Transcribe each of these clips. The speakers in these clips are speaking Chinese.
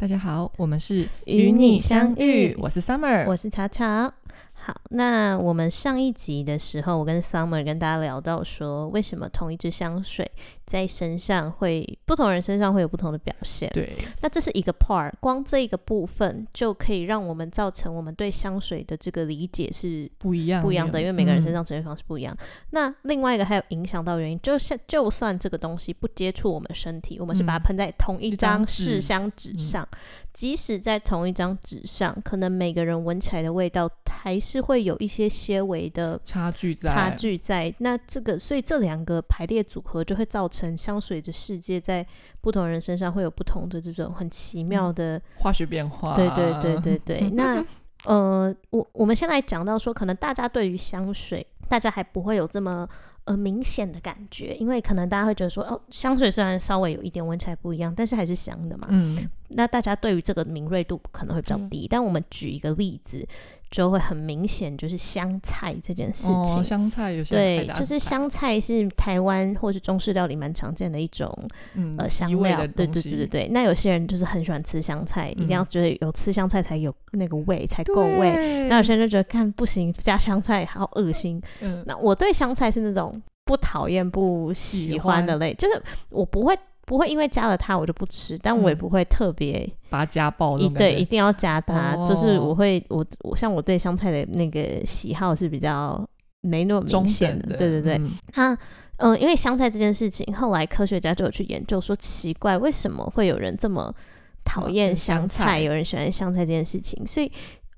大家好，我们是与你相遇我是 Summer，我是巧巧。好，那我们上一集的时候，我跟 Summer 跟大家聊到说，为什么同一支香水在身上会不同人身上会有不同的表现？对，那这是一个 part，光这一个部分就可以让我们造成我们对香水的这个理解是不一样不一样的，因为每个人身上呈现方式不一样。那另外一个还有影响到原因，就是就算这个东西不接触我们身体，我们是把它喷在同一张试香纸上。即使在同一张纸上，可能每个人闻起来的味道还是会有一些些微的差距在。差距在那这个，所以这两个排列组合就会造成香水的世界在不同人身上会有不同的这种很奇妙的化学变化。对对对对对。那呃，我我们先来讲到说，可能大家对于香水，大家还不会有这么。呃，明显的感觉，因为可能大家会觉得说，哦，香水虽然稍微有一点闻起来不一样，但是还是香的嘛。嗯，那大家对于这个敏锐度可能会比较低。但我们举一个例子，就会很明显，就是香菜这件事情。香菜有些对，就是香菜是台湾或是中式料理蛮常见的一种呃香料。对对对对对。那有些人就是很喜欢吃香菜，一定要觉得有吃香菜才有那个味才够味。那有些人就觉得看不行，加香菜好恶心。嗯，那我对香菜是那种。不讨厌不喜欢的类，就是我不会不会因为加了它我就不吃，但我也不会特别把它加爆。一对一定要加它，就是我会我我像我对香菜的那个喜好是比较没那么明显的。对对对，那嗯，因为香菜这件事情，后来科学家就有去研究说，奇怪为什么会有人这么讨厌香菜，有人喜欢香菜这件事情，所以。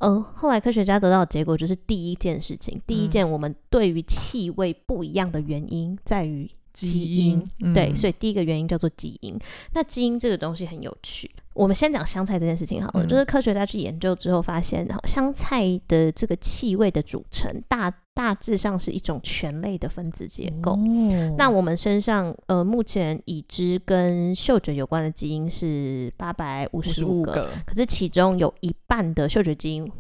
嗯，后来科学家得到的结果就是，第一件事情，第一件我们对于气味不一样的原因在于基因，对，所以第一个原因叫做基因。那基因这个东西很有趣。我们先讲香菜这件事情好了，就是科学家去研究之后发现，香菜的这个气味的组成大大致上是一种醛类的分子结构。那我们身上呃目前已知跟嗅觉有关的基因是八百五十五个，可是其中有一半的嗅觉基因。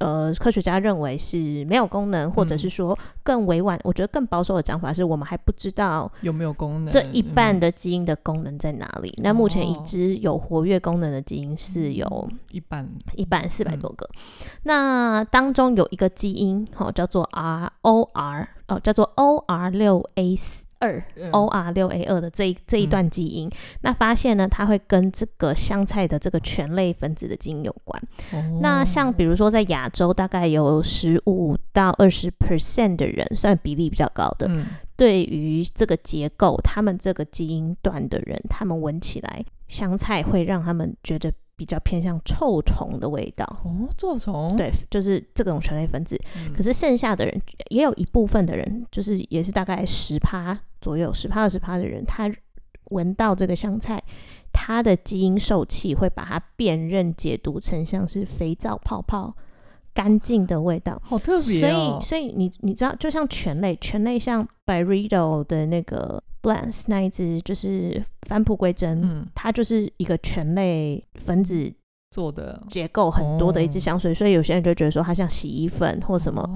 呃，科学家认为是没有功能，或者是说更委婉，我觉得更保守的讲法是我们还不知道有没有功能，这一半的基因的功能在哪里？那目前已知有活跃功能的基因是有一半，一半四百多个。那当中有一个基因，哦，叫做 R O R，哦，叫做 O R 六 A 四。二 O R 六 A 二的这一这一段基因，那发现呢，它会跟这个香菜的这个醛类分子的基因有关。那像比如说在亚洲，大概有十五到二十 percent 的人，算比例比较高的，对于这个结构，他们这个基因段的人，他们闻起来香菜会让他们觉得。比较偏向臭虫的味道哦，臭虫对，就是这种醛类分子。可是剩下的人也有一部分的人，就是也是大概十趴左右，十趴二十趴的人，他闻到这个香菜，他的基因受气会把它辨认解读成像是肥皂泡泡。干净的味道，好特别哦。所以，所以你你知道，就像醛类，醛类像 b y r i d o 的那个 Blance 那一只，就是返璞归真，嗯，它就是一个醛类分子做的结构很多的一支香水。所以有些人就觉得说，它像洗衣粉或什么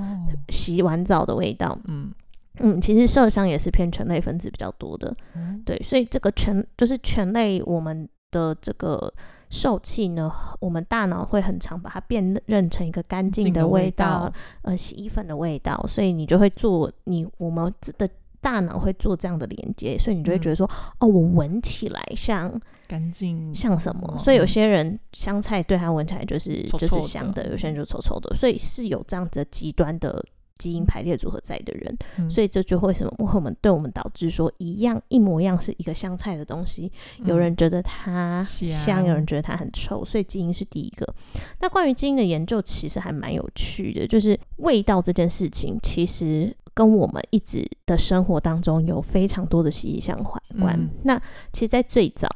洗完澡的味道。嗯嗯，其实麝香也是偏醛类分子比较多的。对，所以这个醛就是醛类，我们的这个。受气呢，我们大脑会很常把它辨认成一个干净的味道，呃，洗衣粉的味道，所以你就会做你我们的大脑会做这样的连接，所以你就会觉得说，哦，我闻起来像干净，像什么？所以有些人香菜对它闻起来就是就是香的，有些人就臭臭的，所以是有这样子极端的。基因排列组合在的人，所以这就会什么？我们对我们导致说一样一模一样是一个香菜的东西，有人觉得它香，有人觉得它很臭，所以基因是第一个。那关于基因的研究其实还蛮有趣的，就是味道这件事情，其实跟我们一直的生活当中有非常多的息息相关。那其实，在最早，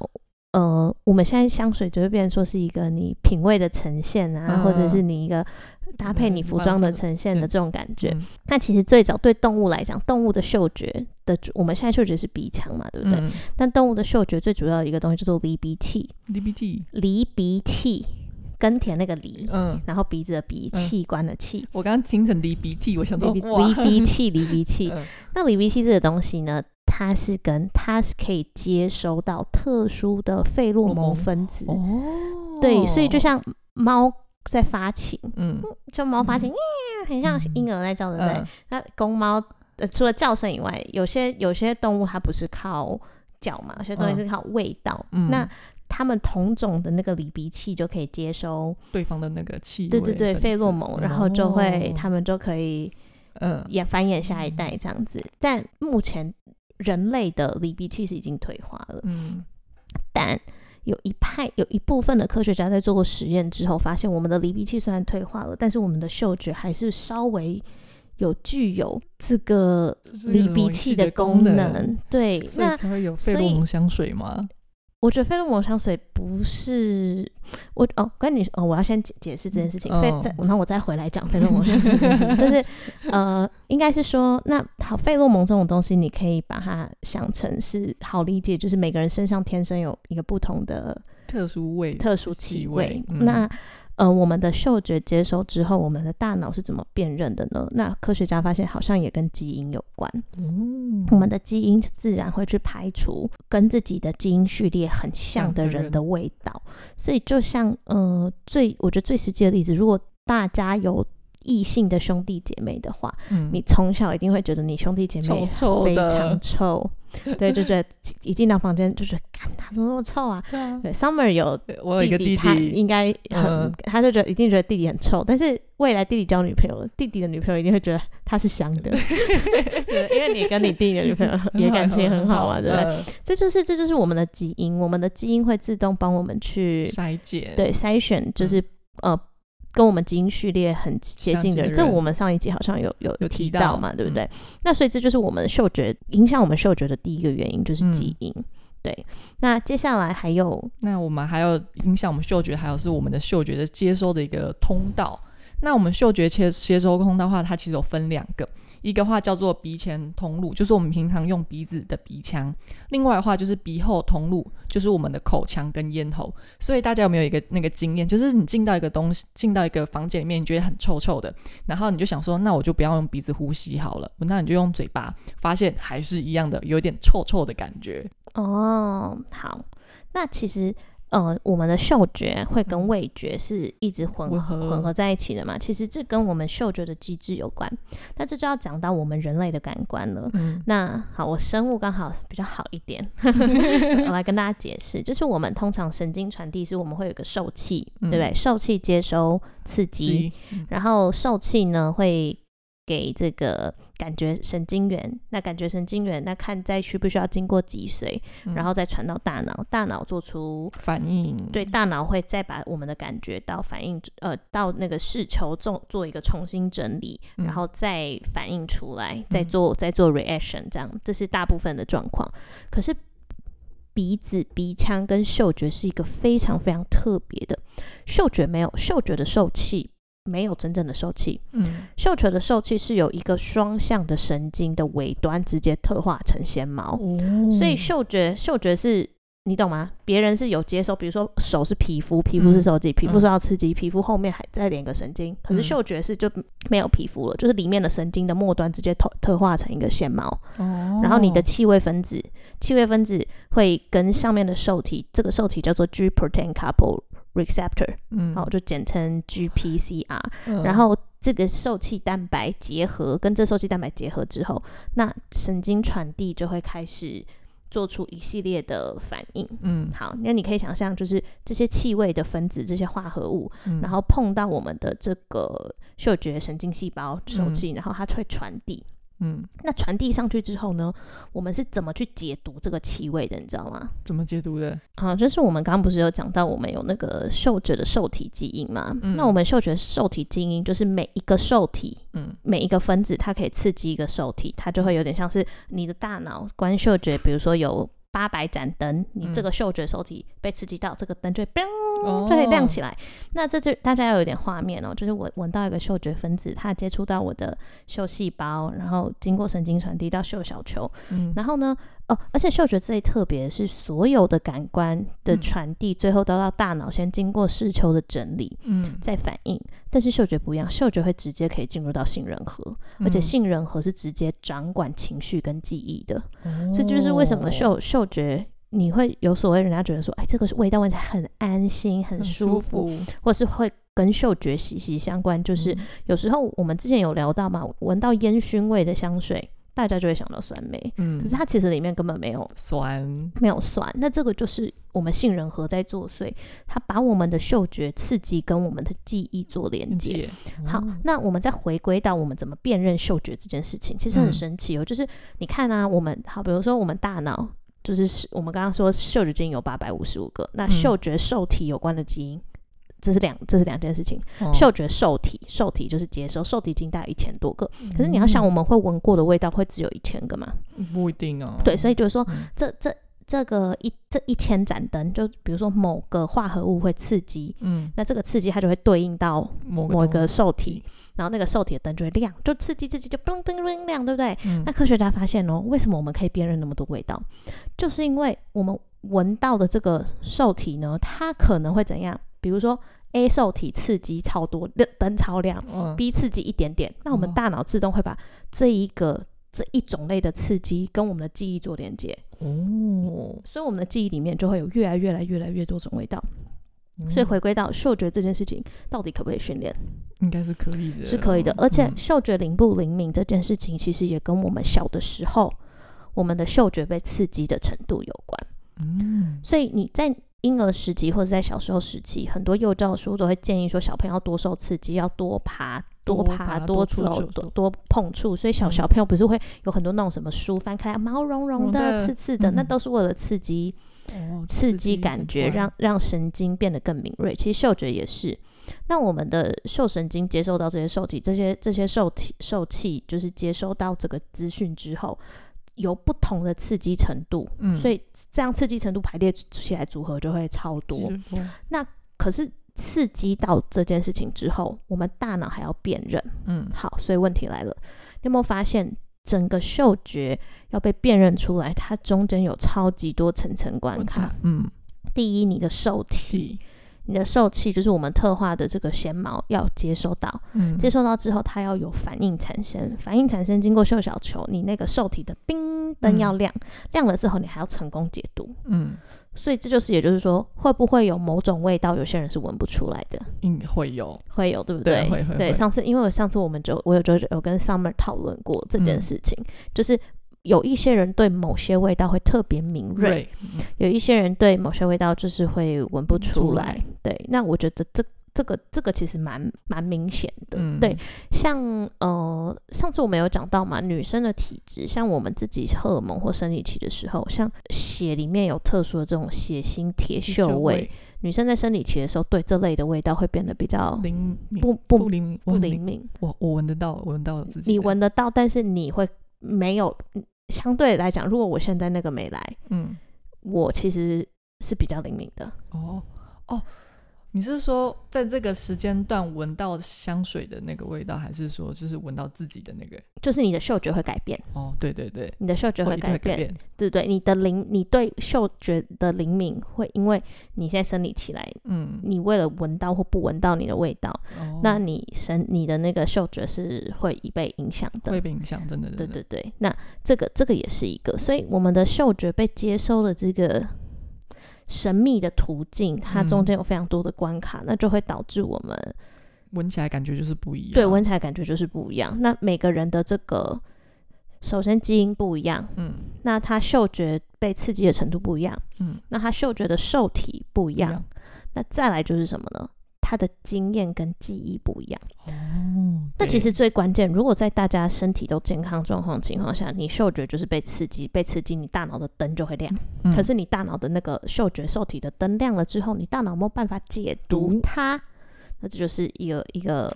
呃，我们现在香水就会变成说是一个你品味的呈现啊，或者是你一个。搭配你服装的呈现的这种感觉，那其实最早对动物来讲，动物的嗅觉的，我们现在嗅觉是鼻腔嘛，对不对？但动物的嗅觉最主要的一个东西叫做离鼻器，离鼻器，离鼻器，耕田那个离，嗯，然后鼻子的鼻，器官的器。我刚刚听成离鼻涕，我想说离鼻器，离鼻器。那离鼻器这个东西呢？它是跟它是可以接收到特殊的费洛蒙分子。哦，对，所以就像猫在发情，嗯，就猫发情，很像婴儿在叫，对不对？那公猫呃，除了叫声以外，有些有些动物它不是靠叫嘛，有些东西是靠味道。嗯。那它们同种的那个离鼻器就可以接收对方的那个气味，对对对，费洛蒙，然后就会它们就可以嗯也繁衍下一代这样子。但目前人类的离鼻器是已经退化了，嗯，但有一派有一部分的科学家在做过实验之后，发现我们的离鼻器虽然退化了，但是我们的嗅觉还是稍微。有具有这个离鼻器的功能，对，那才会有费洛蒙香水吗？我觉得费洛蒙香水不是我哦，跟你哦，我要先解解释这件事情，费再然后我再回来讲费洛蒙香水，就是 呃，应该是说，那好，费洛蒙这种东西，你可以把它想成是好理解，就是每个人身上天生有一个不同的特殊味、特殊气味，那。呃，我们的嗅觉接收之后，我们的大脑是怎么辨认的呢？那科学家发现，好像也跟基因有关。嗯，我们的基因自然会去排除跟自己的基因序列很像的人的味道。所以，就像呃，最我觉得最实际的例子，如果大家有。异性的兄弟姐妹的话，你从小一定会觉得你兄弟姐妹非常臭，对，就觉得一进到房间就觉得，干他怎么那么臭啊？对，Summer 有我有一个弟弟，应该很，他就觉得一定觉得弟弟很臭，但是未来弟弟交女朋友，弟弟的女朋友一定会觉得他是香的，因为你跟你弟弟的女朋友 也感情很好嘛，对不对？这就是这就是我们的基因，我们的基因会自动帮我们去筛检，对，筛选就是呃。跟我们基因序列很接近的人，这我们上一集好像有有有提到嘛，对不对？那所以这就是我们嗅觉影响我们嗅觉的第一个原因，就是基因。对，那接下来还有，那我们还有影响我们嗅觉，还有是我们的嗅觉的接收的一个通道。那我们嗅觉切接收通的话，它其实有分两个。一个话叫做鼻前通路，就是我们平常用鼻子的鼻腔；另外的话就是鼻后通路，就是我们的口腔跟咽喉。所以大家有没有一个那个经验，就是你进到一个东西，进到一个房间里面，你觉得很臭臭的，然后你就想说，那我就不要用鼻子呼吸好了，那你就用嘴巴，发现还是一样的，有点臭臭的感觉。哦，好，那其实。呃，我们的嗅觉会跟味觉是一直混合混合在一起的嘛？其实这跟我们嗅觉的机制有关。那这就要讲到我们人类的感官了。那好，我生物刚好比较好一点，我来跟大家解释。就是我们通常神经传递是我们会有个受器，对不对？受器接收刺激，然后受器呢会给这个。感觉神经元，那感觉神经元，那看再需不需要经过脊髓，然后再传到大脑，大脑做出反应。对，大脑会再把我们的感觉到反应，呃，到那个视球做做一个重新整理，然后再反应出来，再做再做 reaction，这样，这是大部分的状况。可是鼻子、鼻腔跟嗅觉是一个非常非常特别的，嗅觉没有嗅觉的受器。没有真正的受气，嗯，嗅觉的受气是有一个双向的神经的尾端直接特化成纤毛，所以嗅觉嗅觉是你懂吗？别人是有接收，比如说手是皮肤，皮肤是受气，皮肤受到刺激，皮肤后面还再连个神经，可是嗅觉是就没有皮肤了，就是里面的神经的末端直接特特化成一个纤毛，哦，然后你的气味分子，气味分子会跟上面的受体，这个受体叫做 G protein couple。receptor，嗯，好，就简称 GPCR。然后这个受气蛋白结合，跟这受气蛋白结合之后，那神经传递就会开始做出一系列的反应。嗯，好，那你可以想象，就是这些气味的分子，这些化合物，然后碰到我们的这个嗅觉神经细胞受气，然后它会传递。嗯，那传递上去之后呢，我们是怎么去解读这个气味的？你知道吗？怎么解读的？啊，就是我们刚刚不是有讲到，我们有那个嗅觉的受体基因嘛？嗯那我们嗅觉受体基因就是每一个受体，嗯，每一个分子，它可以刺激一个受体，它就会有点像是你的大脑观嗅觉，比如说有。八百盏灯，你这个嗅觉受体被刺激到，这个灯就会嘣就会亮起来。那这就大家要有点画面哦，就是我闻到一个嗅觉分子，它接触到我的嗅细胞，然后经过神经传递到嗅小球，然后呢，哦，而且嗅觉最特别的是，所有的感官的传递，最后都到大脑，先经过视丘的整理，嗯，再反应。但是嗅觉不一样，嗅觉会直接可以进入到杏仁核，而且杏仁核是直接掌管情绪跟记忆的。所以就是为什么嗅嗅觉你会有所谓，人家觉得说，哎，这个味道闻起来很安心、很舒服，或是会跟嗅觉息息相关。就是有时候我们之前有聊到嘛，闻到烟熏味的香水。大家就会想到酸梅，嗯，可是它其实里面根本没有酸，没有酸。那这个就是我们杏仁核在作祟，它把我们的嗅觉刺激跟我们的记忆做连接。好，那我们再回归到我们怎么辨认嗅觉这件事情，其实很神奇哦。就是你看啊，我们好，比如说我们大脑，就是我们刚刚说嗅觉基因有八百五十五个，那嗅觉受体有关的基因。这是两，这是两件事情。嗅觉受体，受体就是接收，受体经大概一千多个。可是你要想，我们会闻过的味道会只有一千个吗？不一定哦。对，所以就是说，这这这个一这一千盏灯，就比如说某个化合物会刺激，嗯，那这个刺激它就会对应到某一个受体，然后那个受体的灯就会亮，就刺激自己就嘣嘣嘣亮，对不对？那科学家发现哦，为什么我们可以辨认那么多味道？就是因为我们闻到的这个受体呢，它可能会怎样？比如说 A 受体刺激超多，灯超亮；B 刺激一点点，那我们大脑自动会把这一个这一种类的刺激跟我们的记忆做连接。哦，所以我们的记忆里面就会有越来越来越来越多种味道。所以回归到嗅觉这件事情，到底可不可以训练？应该是可以的，是可以的。而且嗅觉灵不灵敏这件事情，其实也跟我们小的时候我们的嗅觉被刺激的程度有关。嗯，所以你在。婴儿时期或者在小时候时期，很多幼教书都会建议说，小朋友要多受刺激，要多爬、多爬、多走、多多碰触。所以小小朋友不是会有很多那种什么书翻开毛茸茸的、刺刺的，那都是为了刺激刺激感觉，让让神经变得更敏锐。其实嗅觉也是，那我们的嗅神经接受到这些受体、这些这些受体受气，就是接收到这个资讯之后。有不同的刺激程度，嗯，所以这样刺激程度排列起来组合就会超多。那可是刺激到这件事情之后，我们大脑还要辨认，嗯，好，所以问题来了，你有没有发现整个嗅觉要被辨认出来，它中间有超级多层层关卡，嗯，第一，你的受体。你的受气就是我们特化的这个纤毛要接收到，嗯，接收到之后，它要有反应产生，反应产生经过嗅小球，你那个受体的冰灯要亮，亮了之后，你还要成功解毒，嗯，所以这就是也就是说，会不会有某种味道，有些人是闻不出来的？嗯，会有，会有，对不对？会会。对，上次因为我上次我们就我有就有跟 Summer 讨论过这件事情，就是。有一些人对某些味道会特别敏锐，有一些人对某些味道就是会闻不出来。对，那我觉得这这个这个其实蛮蛮明显的。对，像呃上次我们有讲到嘛，女生的体质，像我们自己荷尔蒙或生理期的时候，像血里面有特殊的这种血腥铁锈味，女生在生理期的时候，对这类的味道会变得比较灵不不灵不灵敏。我我闻得到，闻到自己，你闻得到，但是你会。没有，相对来讲，如果我现在那个没来，嗯，我其实是比较灵敏的。哦哦。你是说在这个时间段闻到香水的那个味道，还是说就是闻到自己的那个？就是你的嗅觉会改变。哦，对对对，你的嗅觉会改变，对对，你的灵，你对嗅觉的灵敏会因为你现在生理起来，嗯，你为了闻到或不闻到你的味道，那你生你的那个嗅觉是会被影响的，会被影响，真的，对对对，那这个这个也是一个，所以我们的嗅觉被接收的这个。神秘的途径，它中间有非常多的关卡，那就会导致我们闻起来感觉就是不一样。对，闻起来感觉就是不一样。那每个人的这个，首先基因不一样，嗯，那他嗅觉被刺激的程度不一样，嗯，那他嗅觉的受体不一样，那再来就是什么呢？他的经验跟记忆不一样哦。那其实最关键，如果在大家身体都健康状况情况下，你嗅觉就是被刺激，被刺激，你大脑的灯就会亮。可是你大脑的那个嗅觉受体的灯亮了之后，你大脑没有办法解读它，那这就是一个一个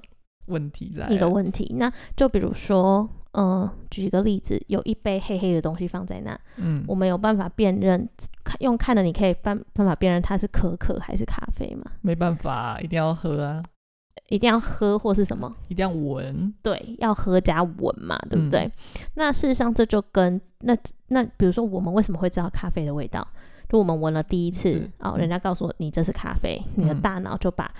问题在一个问题。那就比如说。嗯，举一个例子，有一杯黑黑的东西放在那，嗯，我们有办法辨认，看用看的你可以办办法辨认它是可可还是咖啡吗？没办法，一定要喝啊。一定要喝或是什么？一定要闻？对，要喝加闻嘛，对不对？那事实上这就跟那那比如说我们为什么会知道咖啡的味道？就我们闻了第一次哦，人家告诉我你这是咖啡，你的大脑就把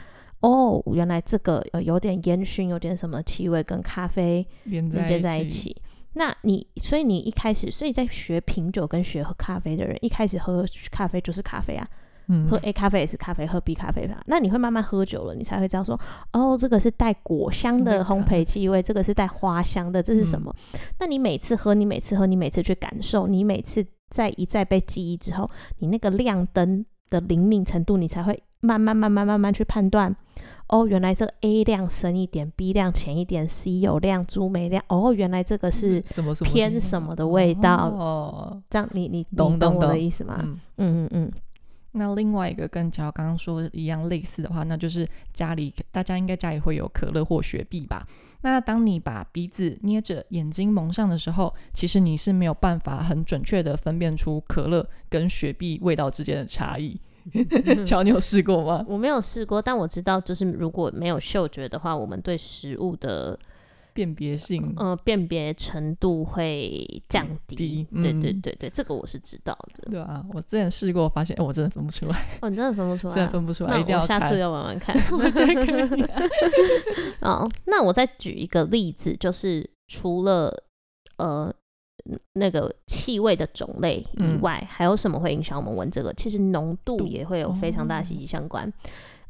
哦原来这个呃有点烟熏，有点什么气味跟咖啡连接在一起。那你所以你一开始，所以在学品酒跟学喝咖啡的人，一开始喝咖啡就是咖啡啊，嗯，喝 A 咖啡也是咖啡，喝 B 咖啡吧。那你会慢慢喝久了，你才会知道说，哦，这个是带果香的烘焙气味，这个是带花香的，这是什么？那你每次喝，你每次喝，你每次去感受，你每次在一再被记忆之后，你那个亮灯的灵敏程度，你才会慢慢慢慢慢慢去判断。哦，原来这 A 量深一点，B 量浅一点，C 有量，朱梅量。哦，原来这个是什么偏什么的味道？哦，这样你你懂懂我的意思吗？嗯嗯嗯。那另外一个跟乔刚刚说一样类似的话，那就是家里大家应该家里会有可乐或雪碧吧？那当你把鼻子捏着，眼睛蒙上的时候，其实你是没有办法很准确的分辨出可乐跟雪碧味道之间的差异。乔，你有试过吗？我没有试过，但我知道，就是如果没有嗅觉的话，我们对食物的辨别性，呃，辨别程度会降低。对对对对，这个我是知道的。对啊，我之前试过，发现哎，我真的分不出来。哦，你真的分不出 来，真的分不出来，一定要下次要玩玩看。我觉得可以。哦，那我再举一个例子，就是除了呃。那个气味的种类以外，还有什么会影响我们闻这个？其实浓度也会有非常大息息相关。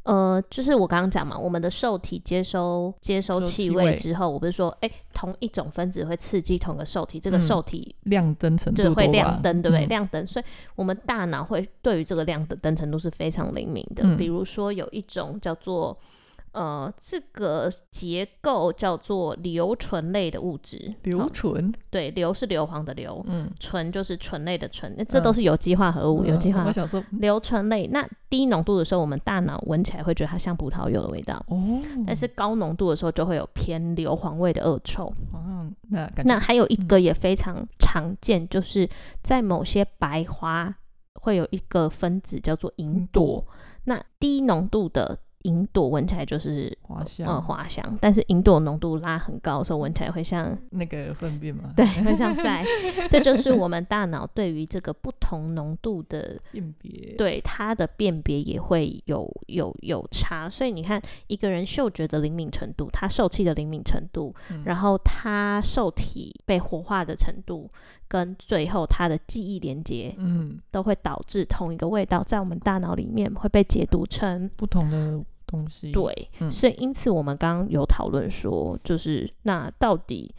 呃，就是我刚刚讲嘛，我们的受体接收接收气味之后，我不是说，哎，同一种分子会刺激同个受体，这个受体亮灯程度会亮灯，对不对？亮灯，所以我们大脑会对于这个亮的灯程度是非常灵敏的。比如说有一种叫做。呃，这个结构叫做硫醇类的物质。硫醇，对，硫是硫磺的硫，嗯，醇就是醇类的醇，这都是有机化合物。有机化，我想说，硫醇类，那低浓度的时候，我们大脑闻起来会觉得它像葡萄柚的味道。哦，但是高浓度的时候，就会有偏硫磺味的恶臭。哦，那那还有一个也非常常见，就是在某些白花会有一个分子叫做银朵，那低浓度的。银朵闻起来就是花香，嗯，花香。但是银朵浓度拉很高的时候，闻起来会像那个粪便吗？对，会像塞。这就是我们大脑对于这个不同浓度的辨别，对它的辨别也会有有有差。所以你看，一个人嗅觉的灵敏程度，他受气的灵敏程度，然后他受体被活化的程度，跟最后他的记忆连接，嗯，都会导致同一个味道在我们大脑里面会被解读成不同的。东西对，所以因此我们刚刚有讨论说，就是那到底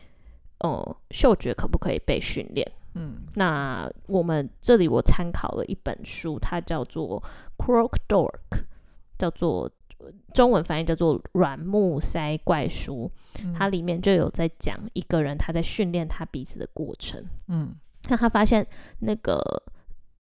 呃嗅觉可不可以被训练？嗯，那我们这里我参考了一本书，它叫做《Croak Dork》，叫做中文翻译叫做《软木塞怪书》，它里面就有在讲一个人他在训练他鼻子的过程。嗯，那他发现那个。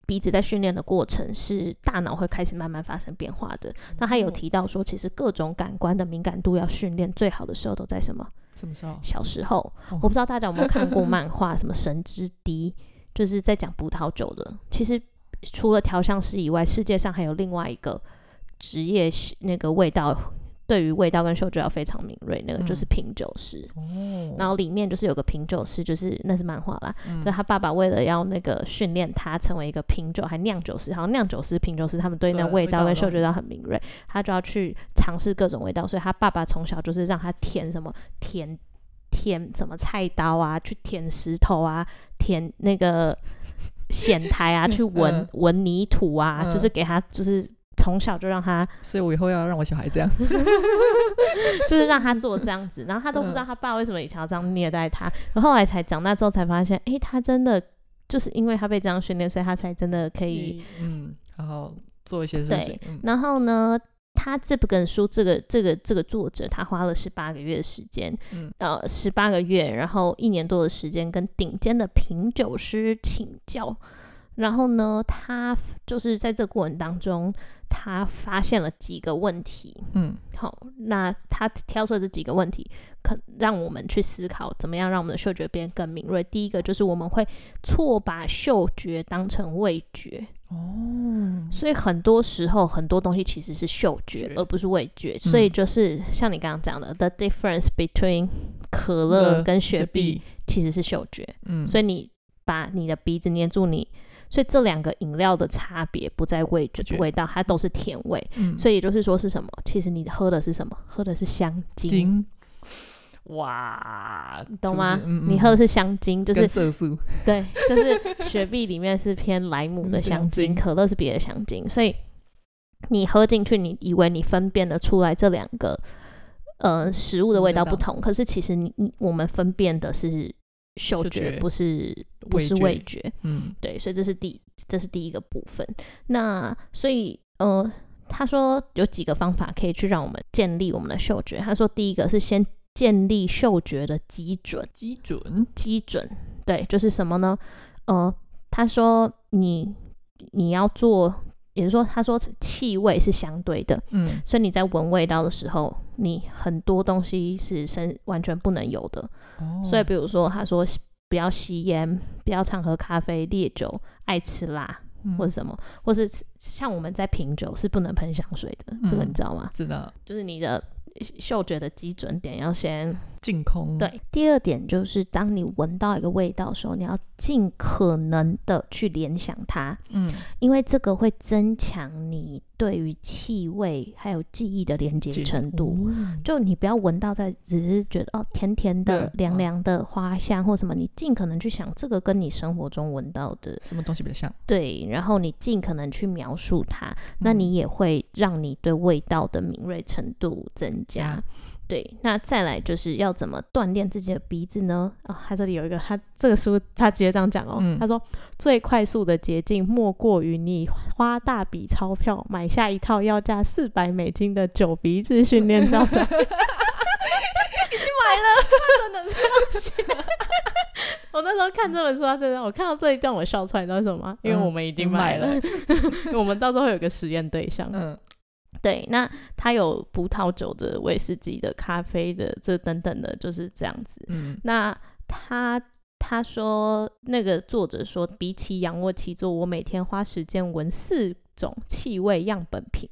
鼻子在训练的过程是大脑会开始慢慢发生变化的。那他有提到说，其实各种感官的敏感度要训练最好的时候都在什么？什么时候？小时候。我不知道大家有没有看过漫画，什么《神之滴》，就是在讲葡萄酒的。其实除了调香师以外，世界上还有另外一个职业，那个味道。对于味道跟嗅觉要非常敏锐，那个就是品酒师。哦，然后里面就是有个品酒师，就是那是漫画啦。就他爸爸为了要那个训练他成为一个品酒还酿酒师，好像酿酒师、品酒师他们对那味道跟嗅觉都很敏锐，他就要去尝试各种味道。所以他爸爸从小就是让他舔什么舔舔什么菜刀啊，去舔石头啊，舔那个 藓苔啊，去闻闻泥土啊，就是给他就是。从小就让他，所以我以后要让我小孩这样，就是让他做这样子，然后他都不知道他爸为什么以前要这样虐待他，然后后来才长大之后才发现，哎，他真的就是因为他被这样训练，所以他才真的可以，嗯，然后做一些事情。然后呢，他这本书，这个这个这个作者，他花了十八个月的时间，嗯，呃，十八个月，然后一年多的时间，跟顶尖的品酒师请教。然后呢，他就是在这个过程当中，他发现了几个问题。嗯，好，那他挑出了这几个问题，可让我们去思考，怎么样让我们的嗅觉变得更敏锐。第一个就是我们会错把嗅觉当成味觉。哦，所以很多时候很多东西其实是嗅觉，而不是味觉。所以就是像你刚刚讲的，the difference between 可乐跟雪碧其实是嗅觉。嗯，所以你把你的鼻子捏住你，所以这两个饮料的差别不在味觉味道，它都是甜味。嗯，所以也就是说是什么？其实你喝的是什么？喝的是香精。哇，懂吗？你喝的是香精，就是色素，对，就是雪碧里面是偏莱姆的香精，可乐是别的香精，所以你喝进去，你以为你分辨得出来这两个呃食物的味道不同，可是其实你我们分辨的是嗅觉，不是不是味觉，嗯，对，所以这是第这是第一个部分。那所以呃，他说有几个方法可以去让我们建立我们的嗅觉。他说第一个是先。建立嗅觉的基准，基准，基准，对，就是什么呢？呃，他说你你要做，也就是说，他说气味是相对的，嗯，所以你在闻味道的时候，你很多东西是生完全不能有的。哦，所以比如说，他说不要吸烟，不要常喝咖啡、烈酒，爱吃辣或者什么，或是像我们在品酒是不能喷香水的，这个你知道吗？知道，就是你的。嗅觉的基准点要先净空。对，第二点就是当你闻到一个味道的时候，你要尽可能的去联想它。嗯，因为这个会增强你对于气味还有记忆的连接程度。就你不要闻到在只是觉得哦甜甜的、凉凉的花香或什么，你尽可能去想这个跟你生活中闻到的什么东西比较像。对，然后你尽可能去描述它，那你也会让你对味道的敏锐程度增加。对，那再来就是要怎么锻炼自己的鼻子呢？啊，他这里有一个，他这个书他直接这样讲哦，他说最快速的捷径莫过于你花大笔钞票买下一套要价四百美金的酒鼻子训练教材，已经买了，真的这样写。我那时候看这本书，他真的，我看到这一段我笑出来，你知道为什么吗？因为我们已经买了，我们到时候会有个实验对象。嗯。对，那它有葡萄酒的、威士忌的、咖啡的，这等等的，就是这样子。嗯，那他他说那个作者说，比起仰卧起坐，我每天花时间闻四种气味样本瓶，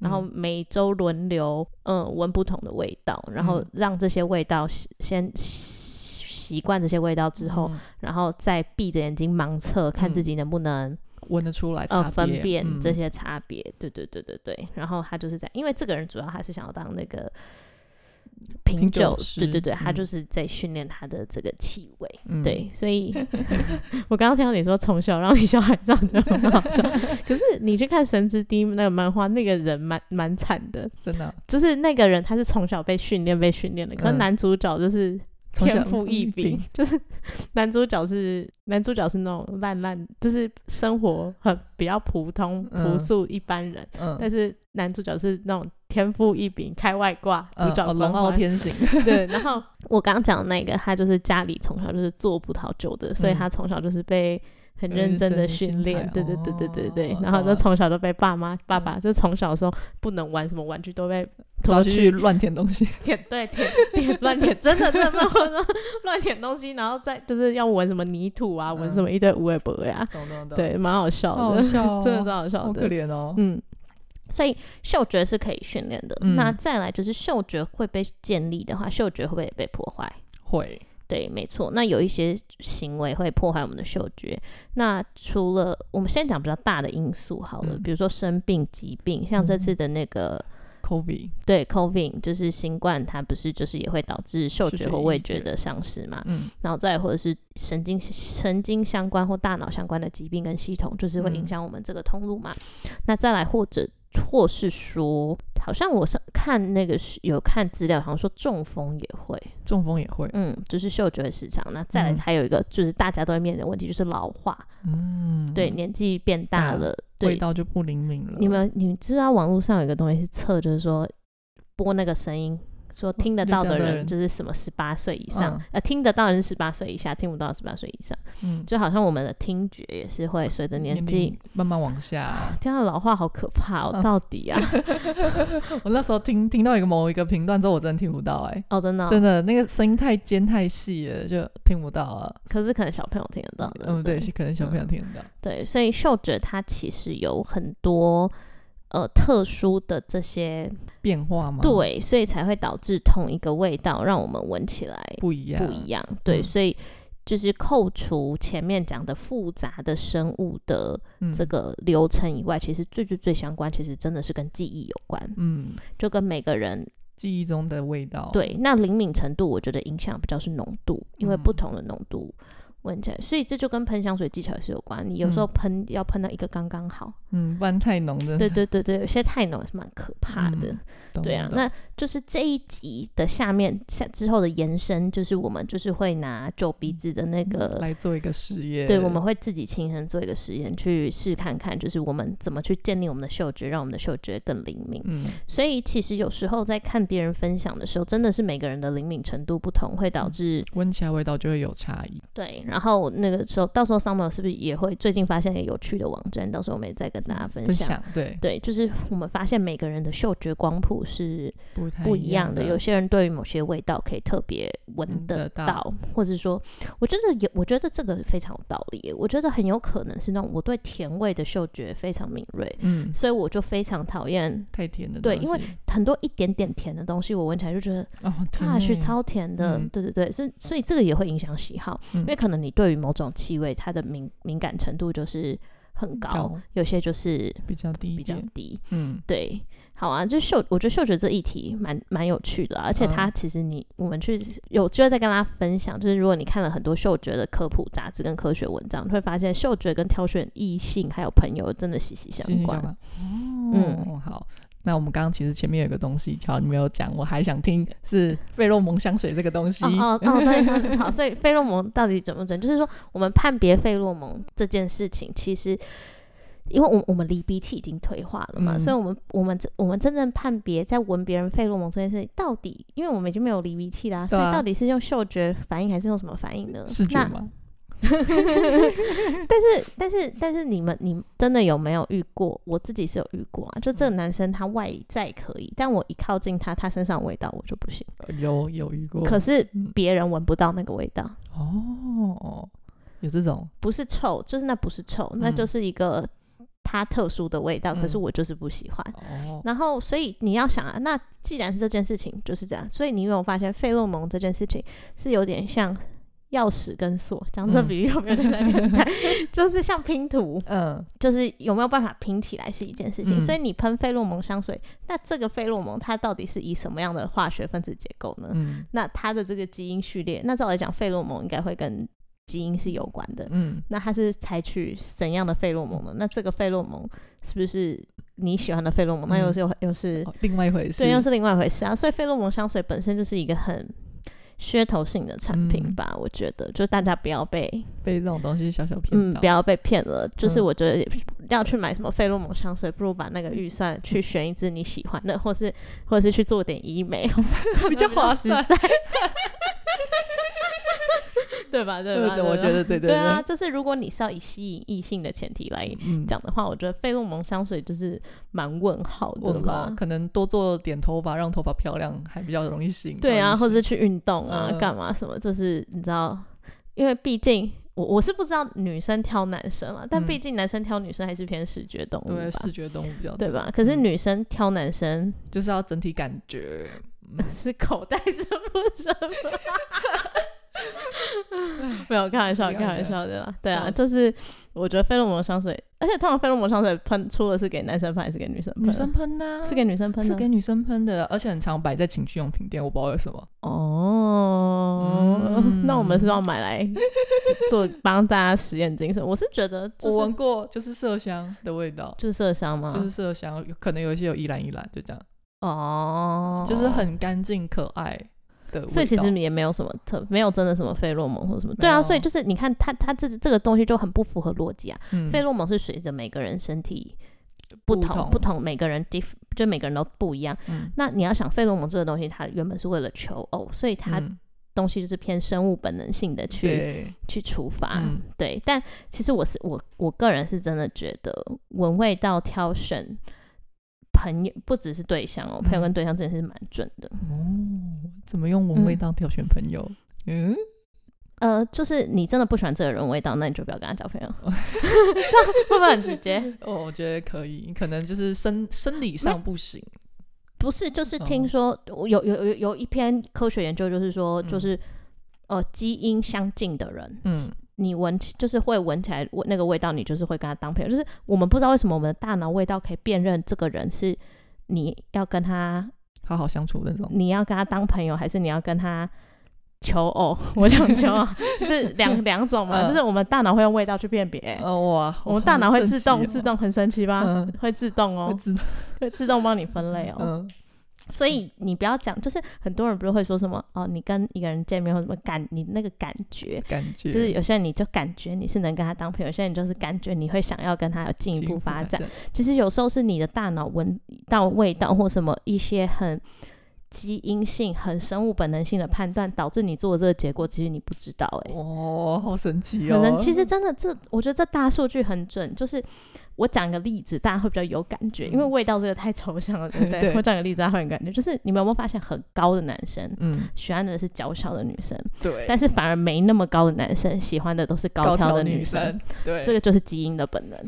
然后每周轮流嗯闻不同的味道，然后让这些味道先习惯这些味道之后，然后再闭着眼睛盲测，看自己能不能。闻得出来，呃，分辨这些差别，对对对对对。然后他就是这样，因为这个人主要还是想要当那个品酒师，对对对，他就是在训练他的这个气味，对。所以 我刚刚听到你说从小让你小孩这样就很好笑，可是你去看《神之低》那个漫画，那个人蛮蛮惨的，真的，就是那个人他是从小被训练被训练的，可是男主角就是。天赋异禀，就是男主角是男主角是那种烂烂，就是生活很比较普通朴素一般人，但是男主角是那种天赋异禀，开外挂，主角龙傲天行。对，然后我刚刚讲的那个，他就是家里从小就是做葡萄酒的，所以他从小就是被。很认真的训练，对对对对对对，然后就从小都被爸妈爸爸就从小的时候不能玩什么玩具，都被拖去乱舔东西，舔对舔舔乱舔，真的真的乱乱舔东西，然后再就是要闻什么泥土啊，闻什么一堆无尾巴呀，对，蛮好笑的，真的真好笑，好可怜哦，嗯，所以嗅觉是可以训练的，那再来就是嗅觉会被建立的话，嗅觉会不会被破坏？会。对，没错。那有一些行为会破坏我们的嗅觉。那除了我们先讲比较大的因素好了，比如说生病、疾病，像这次的那个 COVID，对 COVID 就是新冠，它不是就是也会导致嗅觉和味觉的丧失嘛？嗯。然后再或者是神经神经相关或大脑相关的疾病跟系统，就是会影响我们这个通路嘛？那再来或者。或是说，好像我上看那个有看资料，好像说中风也会，中风也会，嗯，就是嗅觉失常。那再来还有一个，就是大家都会面临的问题，就是老化，嗯，对，年纪变大了，味道就不灵敏了。你们，你知道网络上有一个东西是测，就是说播那个声音说听得到的人就是什么十八岁以上，呃，听得到人是十八岁以下，听不到十八岁以上。嗯，就好像我们的听觉也是会随着年纪慢慢往下。听到老话好可怕哦，到底啊？我那时候听听到一个某一个频段之后，我真的听不到哎。哦，真的，真的那个声音太尖太细了，就听不到啊。可是可能小朋友听得到的。嗯，对，可能小朋友听得到。对，所以嗅觉它其实有很多。呃，特殊的这些变化吗？对，所以才会导致同一个味道让我们闻起来不一样，不一样。对，所以就是扣除前面讲的复杂的生物的这个流程以外，其实最最最相关，其实真的是跟记忆有关。嗯，就跟每个人记忆中的味道。对，那灵敏程度，我觉得影响比较是浓度，因为不同的浓度。闻起来，所以这就跟喷香水技巧也是有关。你有时候喷要喷到一个刚刚好，嗯，不然太浓的。对对对对，有些太浓是蛮可怕的。对啊，那就是这一集的下面下之后的延伸，就是我们就是会拿皱鼻子的那个来做一个实验。对，我们会自己亲身做一个实验，去试看看，就是我们怎么去建立我们的嗅觉，让我们的嗅觉更灵敏。嗯，所以其实有时候在看别人分享的时候，真的是每个人的灵敏程度不同，会导致闻起来味道就会有差异。对，然后那个时候到时候 Summer 是不是也会最近发现一个有趣的网站？到时候我们也再跟大家分享。对对，就是我们发现每个人的嗅觉光谱。是不一样的。有些人对于某些味道可以特别闻得到，或者说，我觉得有，我觉得这个非常有道理。我觉得很有可能是那种我对甜味的嗅觉非常敏锐，嗯，所以我就非常讨厌太甜的。对，因为很多一点点甜的东西，我闻起来就觉得哦，它是超甜的。对对对，所以所以这个也会影响喜好，因为可能你对于某种气味它的敏敏感程度就是很高，有些就是比较低，比较低。嗯，对。好啊，就嗅，我觉得嗅觉这一题蛮蛮有趣的，而且它其实你我们去有机会再跟大家分享，就是如果你看了很多嗅觉的科普杂志跟科学文章，你会发现嗅觉跟挑选异性还有朋友真的息息相关。哦，嗯，好，那我们刚刚其实前面有个东西，乔你没有讲，我还想听是费洛蒙香水这个东西。哦哦，对，好，所以费洛蒙到底怎么整？就是说我们判别费洛蒙这件事情，其实。因为我我们离鼻器已经退化了嘛，所以我们我们真我们真正判别在闻别人费洛蒙这件事情，到底因为我们已经没有离鼻器啦，所以到底是用嗅觉反应还是用什么反应呢？视觉吗？但是但是但是你们你真的有没有遇过？我自己是有遇过啊，就这个男生他外在可以，但我一靠近他，他身上味道我就不行。有有遇过，可是别人闻不到那个味道。哦，有这种不是臭，就是那不是臭，那就是一个。它特殊的味道，可是我就是不喜欢。然后，所以你要想啊，那既然这件事情就是这样，所以你有没有发现费洛蒙这件事情是有点像钥匙跟锁？讲这比喻有没有在变态？就是像拼图，嗯，就是有没有办法拼起来是一件事情。所以你喷费洛蒙香水，那这个费洛蒙它到底是以什么样的化学分子结构呢？嗯，那它的这个基因序列，那照来讲，费洛蒙应该会跟。基因是有关的，嗯，那它是采取怎样的费洛蒙呢？那这个费洛蒙是不是你喜欢的费洛蒙？那又是又是另外一回事，对，又是另外一回事啊！所以费洛蒙香水本身就是一个很噱头性的产品吧？我觉得，就大家不要被被这种东西小小骗，嗯，不要被骗了。就是我觉得要去买什么费洛蒙香水，不如把那个预算去选一支你喜欢的，或是或者是去做点医美，比较划算。对吧？对吧？我觉得对对对啊！就是如果你是要以吸引异性的前提来讲的话，我觉得费洛蒙香水就是蛮问号的吧。可能多做点头发，让头发漂亮，还比较容易吸引。对啊，或者去运动啊，干嘛什么？就是你知道，因为毕竟我我是不知道女生挑男生啊，但毕竟男生挑女生还是偏视觉动物，对视觉动物比较对吧？可是女生挑男生就是要整体感觉，是口袋深不深？没有开玩笑，开玩笑的啦。对啊，就是我觉得费洛蒙香水，而且通常费洛蒙香水喷出的是给男生喷还是给女生喷？女生喷的，是给女生喷的，是给女生喷的，而且很常摆在情趣用品店，我不知道为什么。哦，那我们是要买来做帮大家实验精神。我是觉得我闻过，就是麝香的味道，就是麝香吗？就是麝香，可能有一些有依兰依兰，就这样。哦，就是很干净可爱。所以其实也没有什么特，没有真的什么费洛蒙或者什么。对啊，所以就是你看，它它这这个东西就很不符合逻辑啊。费洛蒙是随着每个人身体不同不同，每个人 diff 就每个人都不一样。嗯，那你要想费洛蒙这个东西，它原本是为了求偶，所以它东西就是偏生物本能性的去去出发。对，但其实我是我我个人是真的觉得闻味道挑选朋友，不只是对象哦，朋友跟对象真的是蛮准的。哦，怎么用闻味道挑选朋友？嗯。呃，就是你真的不喜欢这个人味道，那你就不要跟他交朋友。这样会不会很直接？哦，我觉得可以，可能就是生生理上不行。不是，就是听说有有有有一篇科学研究，就是说，就是呃，基因相近的人，嗯，你闻起就是会闻起来那个味道，你就是会跟他当朋友。就是我们不知道为什么我们的大脑味道可以辨认这个人是你要跟他好好相处那种，你要跟他当朋友，还是你要跟他。求偶，我想求偶，就是两两种嘛，就是我们大脑会用味道去辨别。哇，我们大脑会自动自动很神奇吧？会自动哦，会自动帮你分类哦。所以你不要讲，就是很多人不是会说什么哦，你跟一个人见面或什么感，你那个感觉，感觉就是有些人你就感觉你是能跟他当朋友，有些人就是感觉你会想要跟他有进一步发展。其实有时候是你的大脑闻到味道或什么一些很。基因性很生物本能性的判断导致你做的这个结果，其实你不知道哎。哦，好神奇哦！其实真的，这我觉得这大数据很准。就是我讲个例子，大家会比较有感觉，因为味道这个太抽象了，对不对？我讲个例子，大家会有感觉。就是你们有没有发现，很高的男生，嗯，喜欢的是娇小的女生，对。但是反而没那么高的男生喜欢的都是高挑的女生，对。这个就是基因的本能。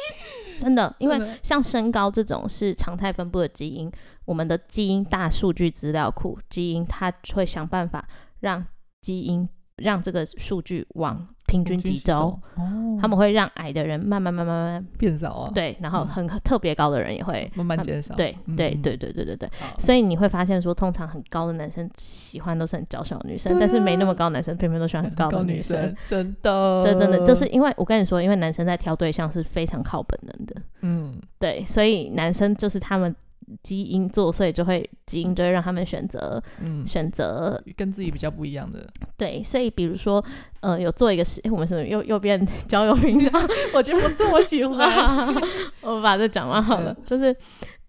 真的，因为像身高这种是常态分布的基因。我们的基因大数据资料库，基因它会想办法让基因让这个数据往平均几周。哦，他们会让矮的人慢慢慢慢慢变少啊。对，然后很特别高的人也会慢慢减少。对对对对对对对。所以你会发现说，通常很高的男生喜欢都是很娇小的女生，但是没那么高的男生偏偏都喜欢很高的女生。真的，这真的就是因为我跟你说，因为男生在挑对象是非常靠本能的。嗯，对，所以男生就是他们。基因作祟就会基因就会让他们选择，嗯，选择跟自己比较不一样的。对，所以比如说，呃，有做一个实，我们是右右边交友频道，我觉得不是，我喜欢。我把这讲完好了，就是，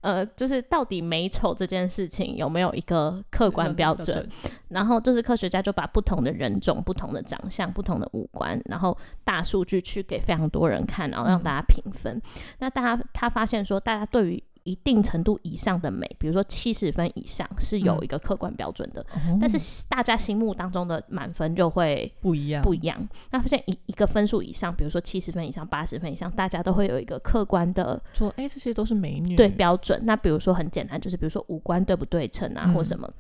呃，就是到底美丑这件事情有没有一个客观标准？然后就是科学家就把不同的人种、不同的长相、不同的五官，然后大数据去给非常多人看，然后让大家评分。那大家他发现说，大家对于一定程度以上的美，比如说七十分以上是有一个客观标准的，但是大家心目当中的满分就会不一样，不一样。那发现一一个分数以上，比如说七十分以上、八十分以上，大家都会有一个客观的说，哎，这些都是美女，对标准。那比如说很简单，就是比如说五官对不对称啊，或什么，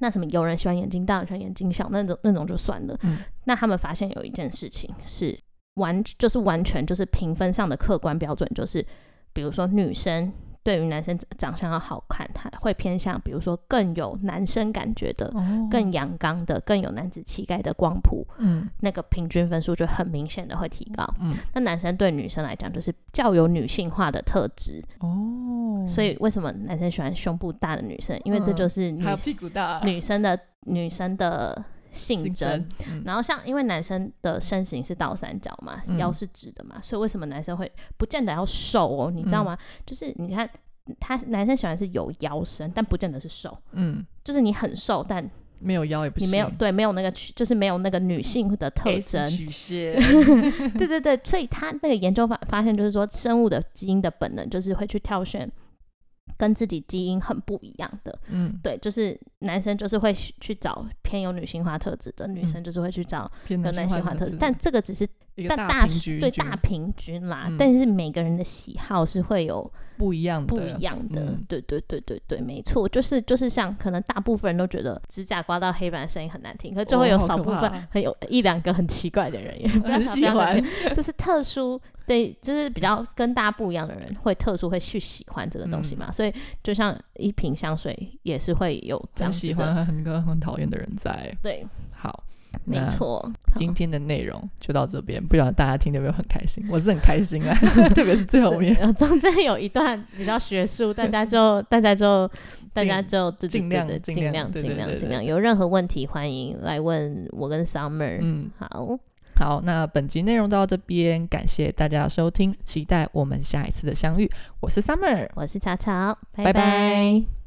那什么有人喜欢眼睛大，有人喜欢眼睛小，那种那种就算了。那他们发现有一件事情是完，就是完全就是评分上的客观标准，就是比如说女生。对于男生长相要好看，他会偏向比如说更有男生感觉的、更阳刚的、更有男子气概的光谱，嗯，那个平均分数就很明显的会提高。嗯，那男生对女生来讲就是较有女性化的特质哦，所以为什么男生喜欢胸部大的女生？因为这就是还有屁股大女生的女生的。性征，然后像因为男生的身形是倒三角嘛，腰是直的嘛，所以为什么男生会不见得要瘦哦？你知道吗？就是你看他男生喜欢是有腰身，但不见得是瘦。嗯，就是你很瘦，但没有腰也不行。你没有对，没有那个就是没有那个女性的特征。曲线。对对对，所以他那个研究发发现就是说，生物的基因的本能就是会去挑选。跟自己基因很不一样的，嗯，对，就是男生就是会去找偏有女性化特质的，女生就是会去找有男性化特质，但这个只是但大对大平均啦，但是每个人的喜好是会有不一样的，不一样的，对对对对对，没错，就是就是像可能大部分人都觉得指甲刮到黑板的声音很难听，可就会有少部分很有一两个很奇怪的人也 很喜欢，就是特殊。对，就是比较跟大家不一样的人，会特殊会去喜欢这个东西嘛，所以就像一瓶香水也是会有这样喜欢很跟很讨厌的人在。对，好，没错。今天的内容就到这边，不晓得大家听有没有很开心？我是很开心啊，特别是最后面，中间有一段比较学术，大家就大家就大家就尽量的尽量尽量尽量，有任何问题欢迎来问我跟 Summer。嗯，好。好，那本集内容到这边，感谢大家收听，期待我们下一次的相遇。我是 Summer，我是巧巧，拜拜。